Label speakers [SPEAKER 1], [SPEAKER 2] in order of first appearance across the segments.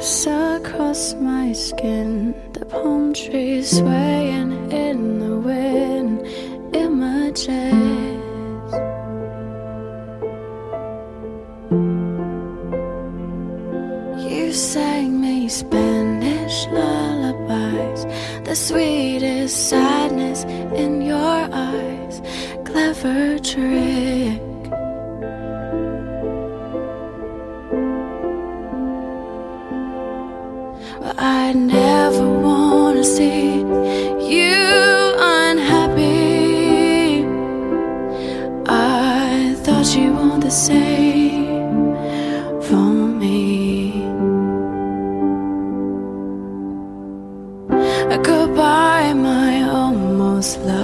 [SPEAKER 1] fingertips across my skin. The palm trees swaying in the wind. Images. You sang me Spanish lullabies. The sweetest sadness in your eyes. Clever trick.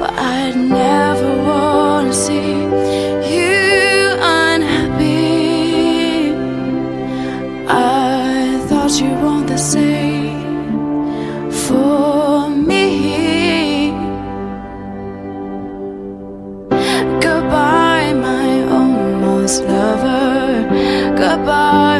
[SPEAKER 1] but I'd never wanna see you unhappy. I thought you want the same for me. Goodbye, my almost lover. Goodbye,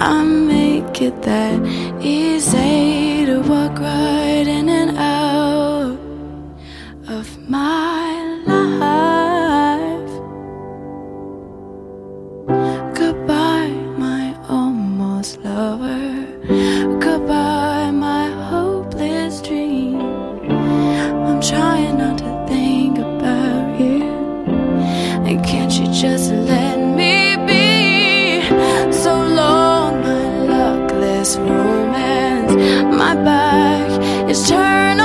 [SPEAKER 1] I make it that easy to walk right in and out romance. My back is turned